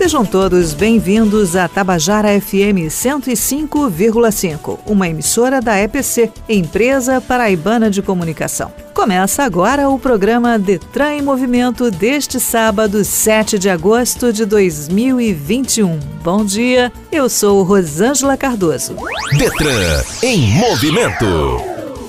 Sejam todos bem-vindos a Tabajara FM 105,5, uma emissora da EPC, Empresa Paraibana de Comunicação. Começa agora o programa Detran em Movimento deste sábado, 7 de agosto de 2021. Bom dia, eu sou Rosângela Cardoso. Detran em Movimento.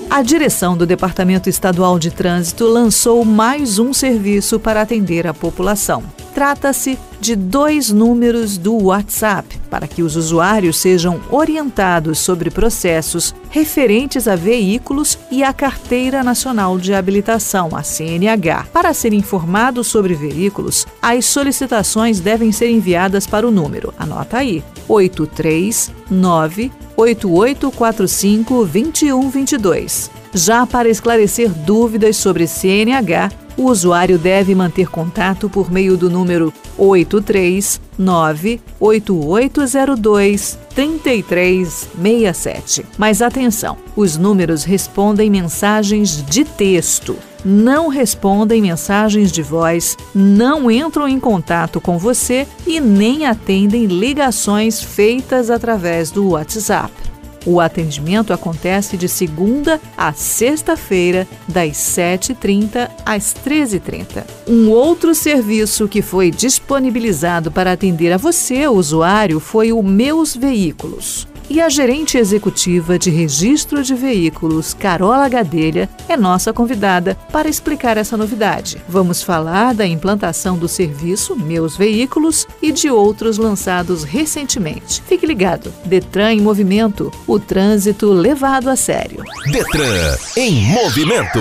A direção do Departamento Estadual de Trânsito lançou mais um serviço para atender a população. Trata-se de dois números do WhatsApp para que os usuários sejam orientados sobre processos referentes a veículos e a Carteira Nacional de Habilitação, a CNH. Para ser informado sobre veículos, as solicitações devem ser enviadas para o número, anota aí, 839 8845 2122. Já para esclarecer dúvidas sobre CNH, o usuário deve manter contato por meio do número 839-8802 3367. Mas atenção, os números respondem mensagens de texto, não respondem mensagens de voz, não entram em contato com você e nem atendem ligações feitas através do WhatsApp. O atendimento acontece de segunda a sexta-feira, das 7h30 às 13h30. Um outro serviço que foi disponibilizado para atender a você, usuário, foi o Meus Veículos. E a gerente executiva de registro de veículos, Carola Gadelha, é nossa convidada para explicar essa novidade. Vamos falar da implantação do serviço Meus Veículos e de outros lançados recentemente. Fique ligado. Detran em movimento. O trânsito levado a sério. Detran em movimento.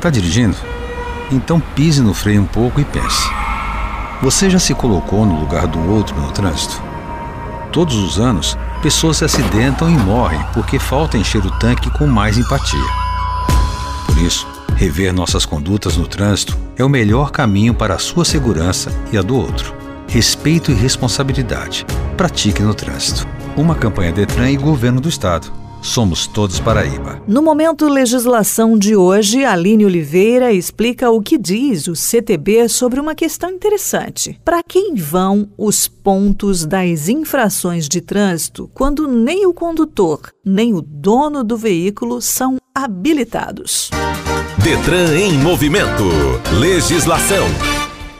Tá dirigindo? Então pise no freio um pouco e pense. Você já se colocou no lugar do outro no trânsito? Todos os anos, pessoas se acidentam e morrem porque falta encher o tanque com mais empatia. Por isso, rever nossas condutas no trânsito é o melhor caminho para a sua segurança e a do outro. Respeito e responsabilidade. Pratique no trânsito. Uma campanha Detran e Governo do Estado. Somos todos Paraíba. No momento legislação de hoje, Aline Oliveira explica o que diz o CTB sobre uma questão interessante. Para quem vão os pontos das infrações de trânsito quando nem o condutor, nem o dono do veículo são habilitados? Detran em movimento. Legislação.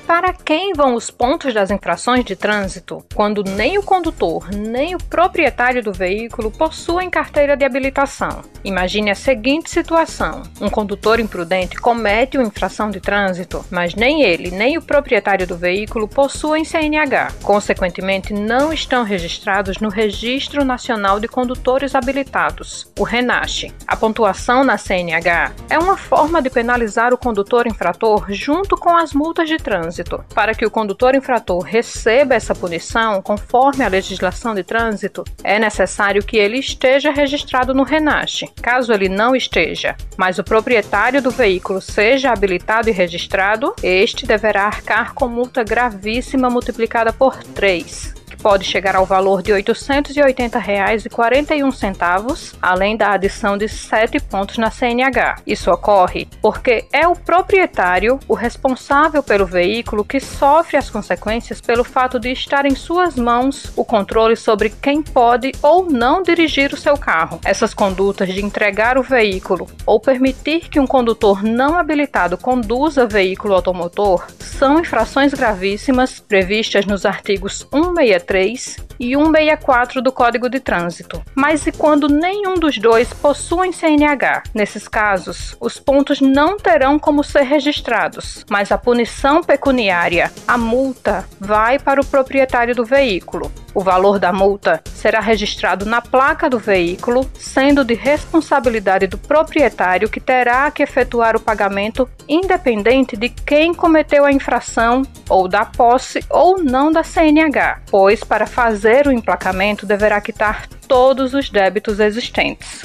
Para quem vão os pontos das infrações de trânsito quando nem o condutor nem o proprietário do veículo possuem carteira de habilitação? Imagine a seguinte situação: um condutor imprudente comete uma infração de trânsito, mas nem ele nem o proprietário do veículo possuem CNH. Consequentemente, não estão registrados no Registro Nacional de Condutores Habilitados, o RENASH. A pontuação na CNH é uma forma de penalizar o condutor infrator junto com as multas de trânsito trânsito. Para que o condutor infrator receba essa punição, conforme a legislação de trânsito, é necessário que ele esteja registrado no RENASH. Caso ele não esteja, mas o proprietário do veículo seja habilitado e registrado, este deverá arcar com multa gravíssima multiplicada por 3, pode chegar ao valor de R$ 880,41, além da adição de 7 pontos na CNH. Isso ocorre porque é o proprietário o responsável pelo veículo que sofre as consequências pelo fato de estar em suas mãos o controle sobre quem pode ou não dirigir o seu carro. Essas condutas de entregar o veículo ou permitir que um condutor não habilitado conduza veículo automotor são infrações gravíssimas previstas nos artigos 163 163 e 164 do Código de Trânsito. Mas e quando nenhum dos dois possuem CNH? Nesses casos, os pontos não terão como ser registrados, mas a punição pecuniária, a multa, vai para o proprietário do veículo. O valor da multa será registrado na placa do veículo, sendo de responsabilidade do proprietário que terá que efetuar o pagamento independente de quem cometeu a infração ou da posse ou não da CNH, pois para fazer o emplacamento deverá quitar todos os débitos existentes.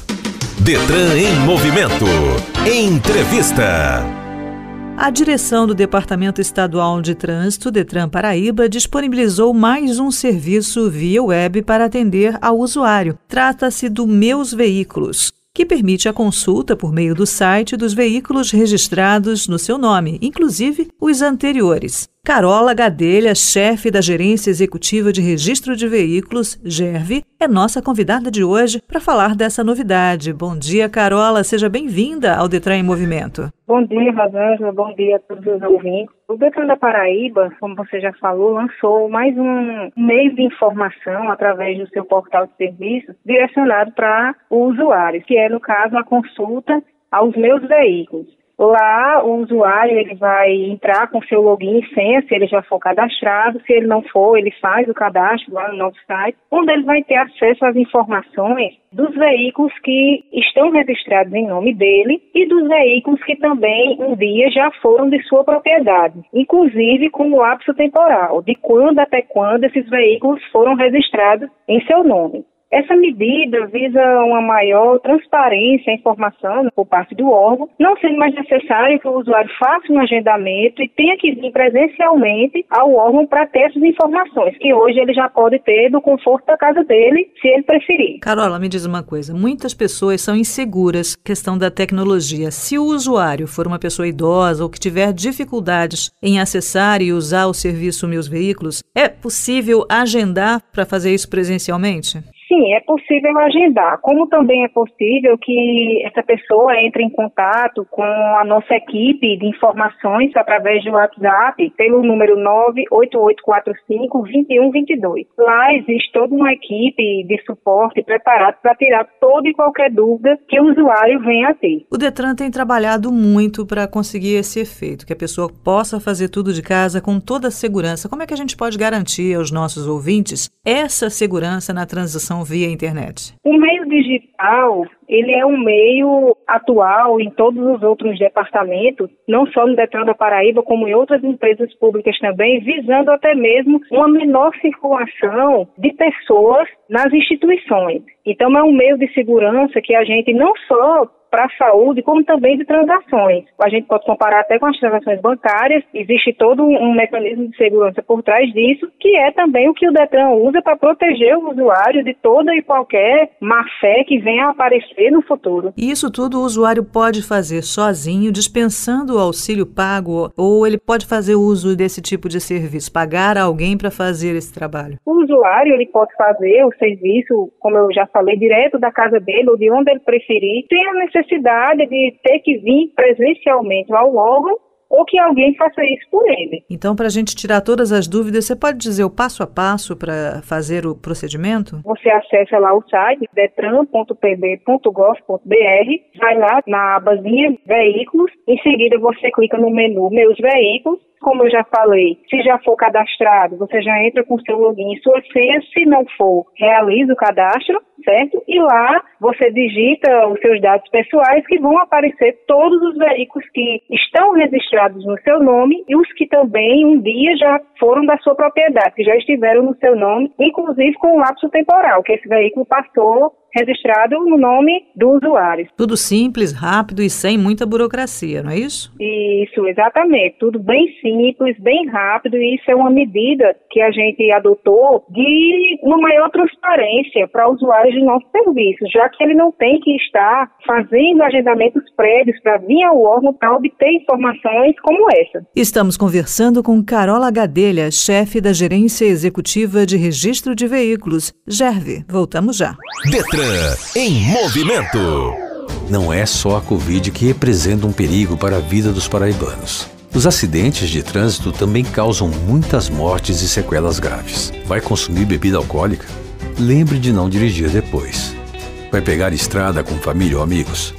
Detran em movimento. Entrevista. A direção do Departamento Estadual de Trânsito, Detran Paraíba, disponibilizou mais um serviço via web para atender ao usuário. Trata-se do Meus Veículos que permite a consulta por meio do site dos veículos registrados no seu nome, inclusive os anteriores. Carola Gadelha, chefe da Gerência Executiva de Registro de Veículos, GERV, é nossa convidada de hoje para falar dessa novidade. Bom dia, Carola, seja bem-vinda ao Detran em Movimento. Bom dia, Rosângela, bom dia a todos os ouvintes. O Detran da Paraíba, como você já falou, lançou mais um meio de informação através do seu portal de serviços direcionado para o usuário, que é, no caso, a consulta aos meus veículos. Lá, o usuário ele vai entrar com seu login e senha, se ele já for cadastrado. Se ele não for, ele faz o cadastro lá no nosso site, onde ele vai ter acesso às informações dos veículos que estão registrados em nome dele e dos veículos que também um dia já foram de sua propriedade, inclusive com o lapso temporal, de quando até quando esses veículos foram registrados em seu nome. Essa medida visa uma maior transparência e informação por parte do órgão, não sendo mais necessário que o usuário faça um agendamento e tenha que vir presencialmente ao órgão para ter essas informações, que hoje ele já pode ter do conforto da casa dele, se ele preferir. Carola, me diz uma coisa: muitas pessoas são inseguras questão da tecnologia. Se o usuário for uma pessoa idosa ou que tiver dificuldades em acessar e usar o serviço Meus Veículos, é possível agendar para fazer isso presencialmente? Sim, é possível agendar. Como também é possível que essa pessoa entre em contato com a nossa equipe de informações através do WhatsApp pelo número 98845-2122. Lá existe toda uma equipe de suporte preparada para tirar toda e qualquer dúvida que o usuário venha a ter. O Detran tem trabalhado muito para conseguir esse efeito, que a pessoa possa fazer tudo de casa com toda a segurança. Como é que a gente pode garantir aos nossos ouvintes essa segurança na transição via internet? O meio digital, ele é um meio atual em todos os outros departamentos, não só no Detran da Paraíba, como em outras empresas públicas também, visando até mesmo uma menor circulação de pessoas nas instituições. Então é um meio de segurança que a gente não só para a saúde, como também de transações. A gente pode comparar até com as transações bancárias, existe todo um mecanismo de segurança por trás disso, que é também o que o Detran usa para proteger o usuário de toda e qualquer má-fé que venha a aparecer no futuro. E isso tudo o usuário pode fazer sozinho, dispensando o auxílio pago, ou ele pode fazer uso desse tipo de serviço, pagar alguém para fazer esse trabalho? O usuário ele pode fazer o serviço, como eu já falei, direto da casa dele ou de onde ele preferir, sem a necessidade necessidade de ter que vir presencialmente ao órgão ou que alguém faça isso por ele. Então, para a gente tirar todas as dúvidas, você pode dizer o passo a passo para fazer o procedimento? Você acessa lá o site detran.pb.gov.br, vai lá na abazinha Veículos, em seguida você clica no menu Meus Veículos, como eu já falei, se já for cadastrado, você já entra com seu login e sua senha. Se não for, realiza o cadastro, certo? E lá você digita os seus dados pessoais que vão aparecer todos os veículos que estão registrados no seu nome e os que também um dia já foram da sua propriedade, que já estiveram no seu nome, inclusive com o lapso temporal, que esse veículo passou registrado no nome do usuário. Tudo simples, rápido e sem muita burocracia, não é isso? Isso, exatamente. Tudo bem simples, bem rápido e isso é uma medida que a gente adotou de uma maior transparência para usuários de nosso serviço, já que ele não tem que estar fazendo agendamentos prévios para vir ao órgão para obter informações como essa. Estamos conversando com Carola Gadelha, chefe da Gerência Executiva de Registro de Veículos, GERV. Voltamos já. Detran em movimento. Não é só a Covid que representa um perigo para a vida dos paraibanos. Os acidentes de trânsito também causam muitas mortes e sequelas graves. Vai consumir bebida alcoólica? Lembre de não dirigir depois. Vai pegar estrada com família ou amigos?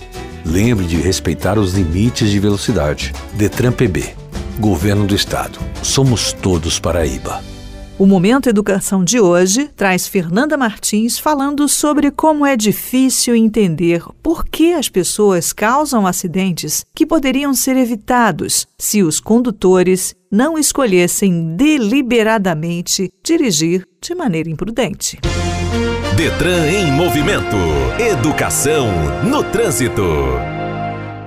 Lembre de respeitar os limites de velocidade. Detran PB. Governo do Estado. Somos todos Paraíba. O Momento Educação de hoje traz Fernanda Martins falando sobre como é difícil entender por que as pessoas causam acidentes que poderiam ser evitados se os condutores não escolhessem deliberadamente dirigir de maneira imprudente. Detran em movimento. Educação no trânsito.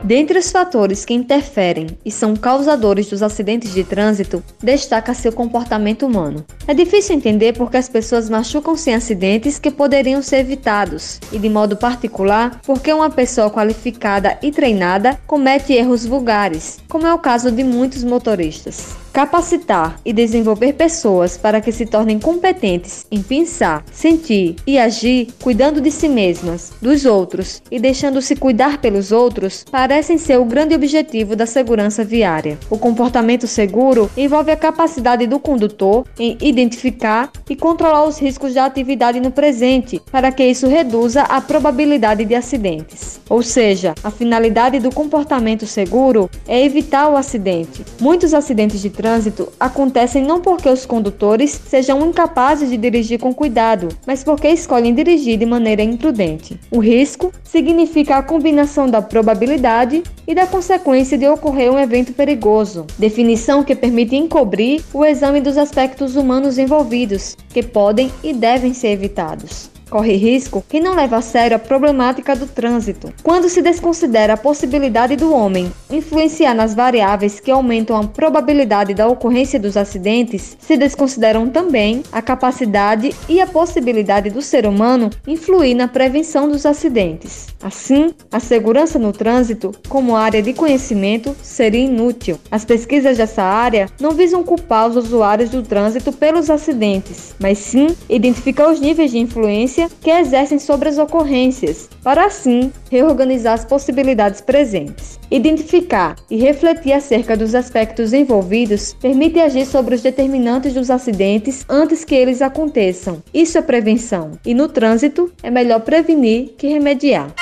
Dentre os fatores que interferem e são causadores dos acidentes de trânsito, destaca seu comportamento humano. É difícil entender porque as pessoas machucam-se em acidentes que poderiam ser evitados, e de modo particular, porque uma pessoa qualificada e treinada comete erros vulgares, como é o caso de muitos motoristas. Capacitar e desenvolver pessoas para que se tornem competentes em pensar, sentir e agir, cuidando de si mesmas, dos outros e deixando-se cuidar pelos outros, parecem ser o grande objetivo da segurança viária. O comportamento seguro envolve a capacidade do condutor em identificar e controlar os riscos da atividade no presente, para que isso reduza a probabilidade de acidentes. Ou seja, a finalidade do comportamento seguro é evitar o acidente. Muitos acidentes de trânsito acontecem não porque os condutores sejam incapazes de dirigir com cuidado, mas porque escolhem dirigir de maneira imprudente. O risco significa a combinação da probabilidade e da consequência de ocorrer um evento perigoso, definição que permite encobrir o exame dos aspectos humanos envolvidos, que podem e devem ser evitados. Corre risco quem não leva a sério a problemática do trânsito. Quando se desconsidera a possibilidade do homem influenciar nas variáveis que aumentam a probabilidade da ocorrência dos acidentes, se desconsideram também a capacidade e a possibilidade do ser humano influir na prevenção dos acidentes. Assim, a segurança no trânsito, como área de conhecimento, seria inútil. As pesquisas dessa área não visam culpar os usuários do trânsito pelos acidentes, mas sim identificar os níveis de influência que exercem sobre as ocorrências, para assim reorganizar as possibilidades presentes. Identificar e refletir acerca dos aspectos envolvidos permite agir sobre os determinantes dos acidentes antes que eles aconteçam. Isso é prevenção, e no trânsito é melhor prevenir que remediar.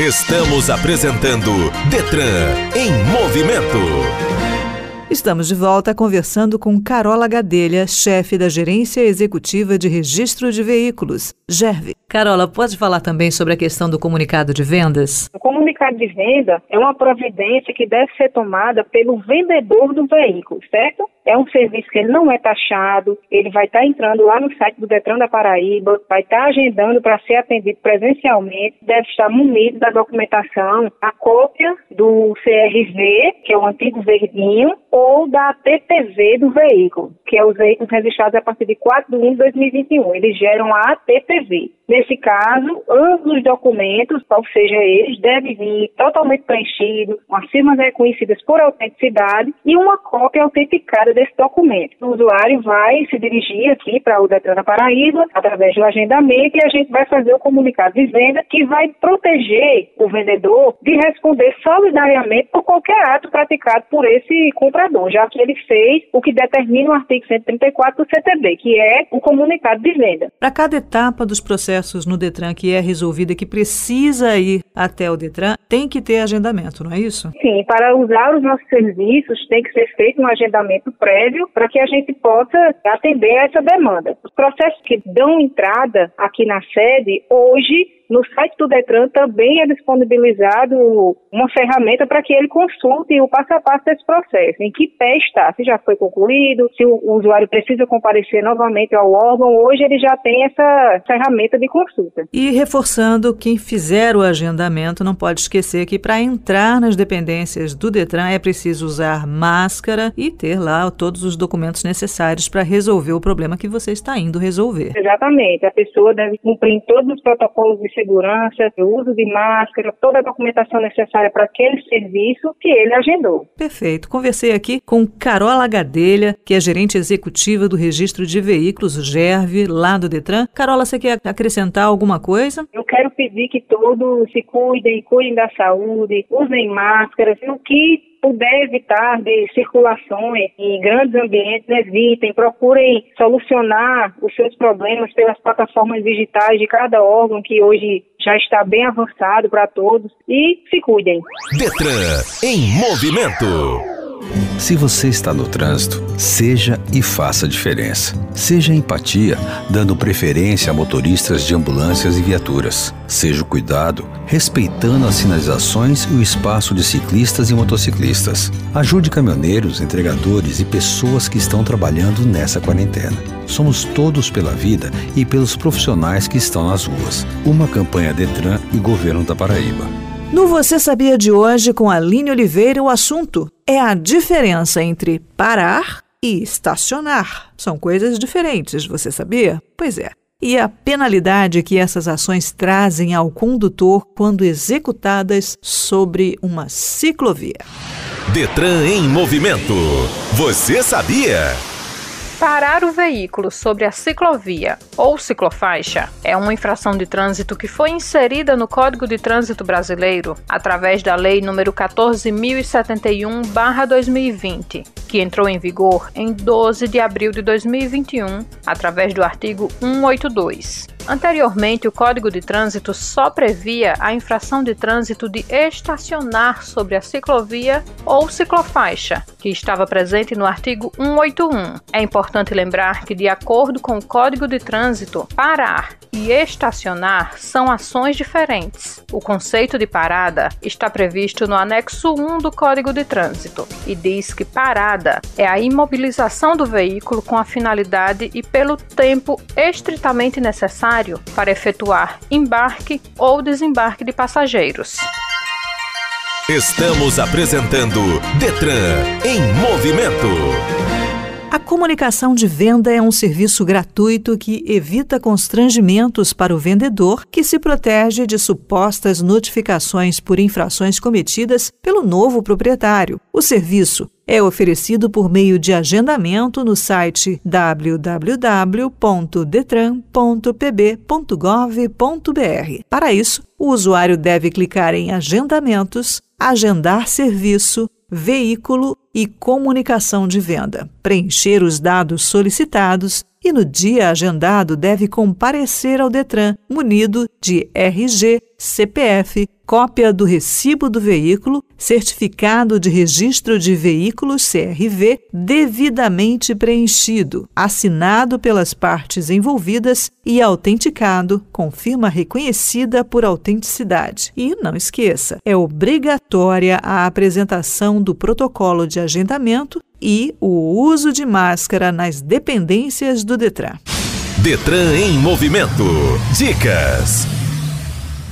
Estamos apresentando Detran em movimento. Estamos de volta conversando com Carola Gadelha, chefe da Gerência Executiva de Registro de Veículos, GERV. Carola, pode falar também sobre a questão do comunicado de vendas? O comunicado de venda é uma providência que deve ser tomada pelo vendedor do veículo, certo? É um serviço que ele não é taxado, ele vai estar entrando lá no site do Detran da Paraíba, vai estar agendando para ser atendido presencialmente, deve estar munido da documentação, a cópia do CRV, que é o antigo verdinho, ou da TPV do veículo, que é os veículos registrados a partir de 4 de 1 de 2021. Eles geram a ATPV. Nesse caso, ambos os documentos, ou seja, eles devem vir totalmente preenchidos, com as firmas reconhecidas por autenticidade e uma cópia autenticada desse documento. O usuário vai se dirigir aqui para o Detran da Paraíba, através do agendamento, e a gente vai fazer o comunicado de venda que vai proteger o vendedor de responder solidariamente por qualquer ato praticado por esse comprador, já que ele fez o que determina o artigo 134 do CTB, que é o comunicado de venda. Para cada etapa dos processos no Detran que é resolvida, que precisa ir até o Detran, tem que ter agendamento, não é isso? Sim, para usar os nossos serviços tem que ser feito um agendamento prévio para que a gente possa atender a essa demanda. Os processos que dão entrada aqui na sede, hoje no site do Detran também é disponibilizado uma ferramenta para que ele consulte o passo a passo desse processo, em que pé está, se já foi concluído, se o usuário precisa comparecer novamente ao órgão, hoje ele já tem essa ferramenta de consulta. E reforçando, quem fizer o agendamento não pode esquecer que para entrar nas dependências do Detran é preciso usar máscara e ter lá todos os documentos necessários para resolver o problema que você está indo resolver. Exatamente, a pessoa deve cumprir todos os protocolos de segurança, o uso de máscara, toda a documentação necessária para aquele serviço que ele agendou. Perfeito. Conversei aqui com Carola Gadelha, que é gerente executiva do Registro de Veículos, o GERV, lá do Detran. Carola, você quer acrescentar alguma coisa? Eu quero pedir que todos se cuidem, cuidem da saúde, usem máscaras, o que puder evitar de circulações em grandes ambientes, evitem, procurem solucionar os seus problemas pelas plataformas digitais de cada órgão que hoje já está bem avançado para todos e se cuidem. Detran em movimento. Se você está no trânsito, seja e faça diferença. Seja empatia, dando preferência a motoristas de ambulâncias e viaturas. Seja o cuidado, respeitando as sinalizações e o espaço de ciclistas e motociclistas. Ajude caminhoneiros, entregadores e pessoas que estão trabalhando nessa quarentena. Somos todos pela vida e pelos profissionais que estão nas ruas. Uma campanha Detran e Governo da Paraíba. No Você Sabia de hoje, com Aline Oliveira, o assunto é a diferença entre parar e estacionar. São coisas diferentes, você sabia? Pois é. E a penalidade que essas ações trazem ao condutor quando executadas sobre uma ciclovia. Detran em movimento. Você sabia? Parar o veículo sobre a ciclovia ou ciclofaixa é uma infração de trânsito que foi inserida no Código de Trânsito Brasileiro através da Lei nº 14.071/2020, que entrou em vigor em 12 de abril de 2021, através do artigo 182. Anteriormente, o Código de Trânsito só previa a infração de trânsito de estacionar sobre a ciclovia ou ciclofaixa, que estava presente no artigo 181. É importante lembrar que, de acordo com o Código de Trânsito, parar e estacionar são ações diferentes. O conceito de parada está previsto no anexo 1 do Código de Trânsito e diz que parada é a imobilização do veículo com a finalidade e pelo tempo estritamente necessário necessário para efetuar embarque ou desembarque de passageiros. Estamos apresentando Detran em movimento. A comunicação de venda é um serviço gratuito que evita constrangimentos para o vendedor, que se protege de supostas notificações por infrações cometidas pelo novo proprietário. O serviço é oferecido por meio de agendamento no site www.detran.pb.gov.br. Para isso, o usuário deve clicar em Agendamentos, Agendar Serviço, Veículo e Comunicação de Venda, preencher os dados solicitados e no dia agendado deve comparecer ao Detran munido de RG, CPF, cópia do recibo do veículo, certificado de registro de veículos CRV devidamente preenchido, assinado pelas partes envolvidas e autenticado com firma reconhecida por autenticidade. E não esqueça, é obrigatória a apresentação do protocolo de agendamento e o uso de máscara nas dependências do Detran. Detran em movimento. Dicas.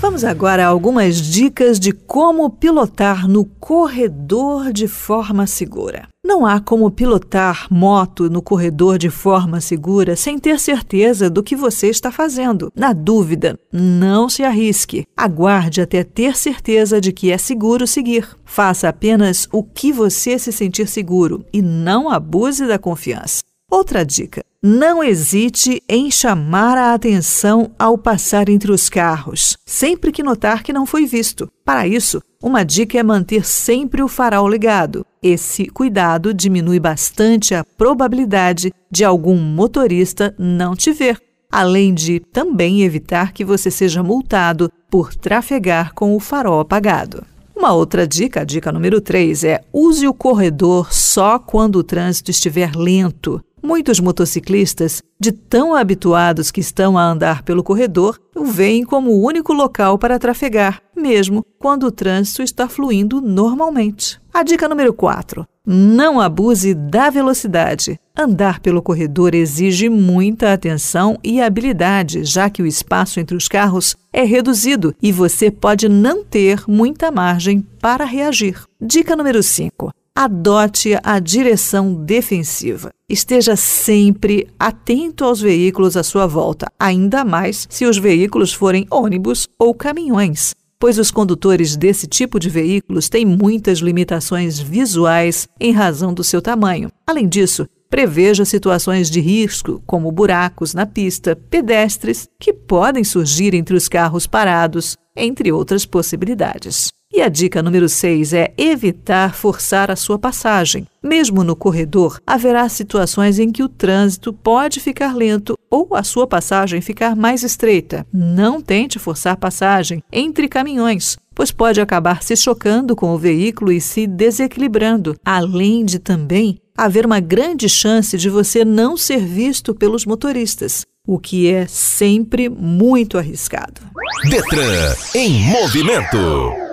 Vamos agora a algumas dicas de como pilotar no corredor de forma segura. Não há como pilotar moto no corredor de forma segura sem ter certeza do que você está fazendo. Na dúvida, não se arrisque. Aguarde até ter certeza de que é seguro seguir. Faça apenas o que você se sentir seguro e não abuse da confiança. Outra dica: não hesite em chamar a atenção ao passar entre os carros, sempre que notar que não foi visto. Para isso, uma dica é manter sempre o farol ligado. Esse cuidado diminui bastante a probabilidade de algum motorista não te ver, além de também evitar que você seja multado por trafegar com o farol apagado. Uma outra dica, a dica número 3, é use o corredor só quando o trânsito estiver lento. Muitos motociclistas, de tão habituados que estão a andar pelo corredor, o veem como o único local para trafegar, mesmo quando o trânsito está fluindo normalmente. A dica número 4. Não abuse da velocidade. Andar pelo corredor exige muita atenção e habilidade, já que o espaço entre os carros é reduzido e você pode não ter muita margem para reagir. Dica número 5 adote a direção defensiva. Esteja sempre atento aos veículos à sua volta, ainda mais se os veículos forem ônibus ou caminhões, pois os condutores desse tipo de veículos têm muitas limitações visuais em razão do seu tamanho. Além disso, preveja situações de risco, como buracos na pista, pedestres que podem surgir entre os carros parados, entre outras possibilidades. E a dica número 6 é evitar forçar a sua passagem. Mesmo no corredor, haverá situações em que o trânsito pode ficar lento ou a sua passagem ficar mais estreita. Não tente forçar passagem entre caminhões, pois pode acabar se chocando com o veículo e se desequilibrando, além de também haver uma grande chance de você não ser visto pelos motoristas, o que é sempre muito arriscado. Detran em movimento.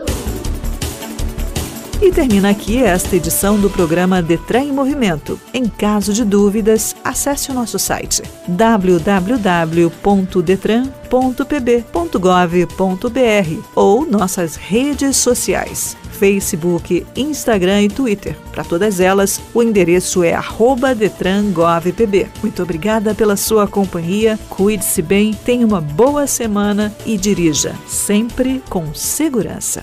E termina aqui esta edição do programa Detran em Movimento. Em caso de dúvidas, acesse o nosso site www.detran.pb.gov.br ou nossas redes sociais. Facebook, Instagram e Twitter. Para todas elas, o endereço é @detrangovpb. Muito obrigada pela sua companhia. Cuide-se bem, tenha uma boa semana e dirija sempre com segurança.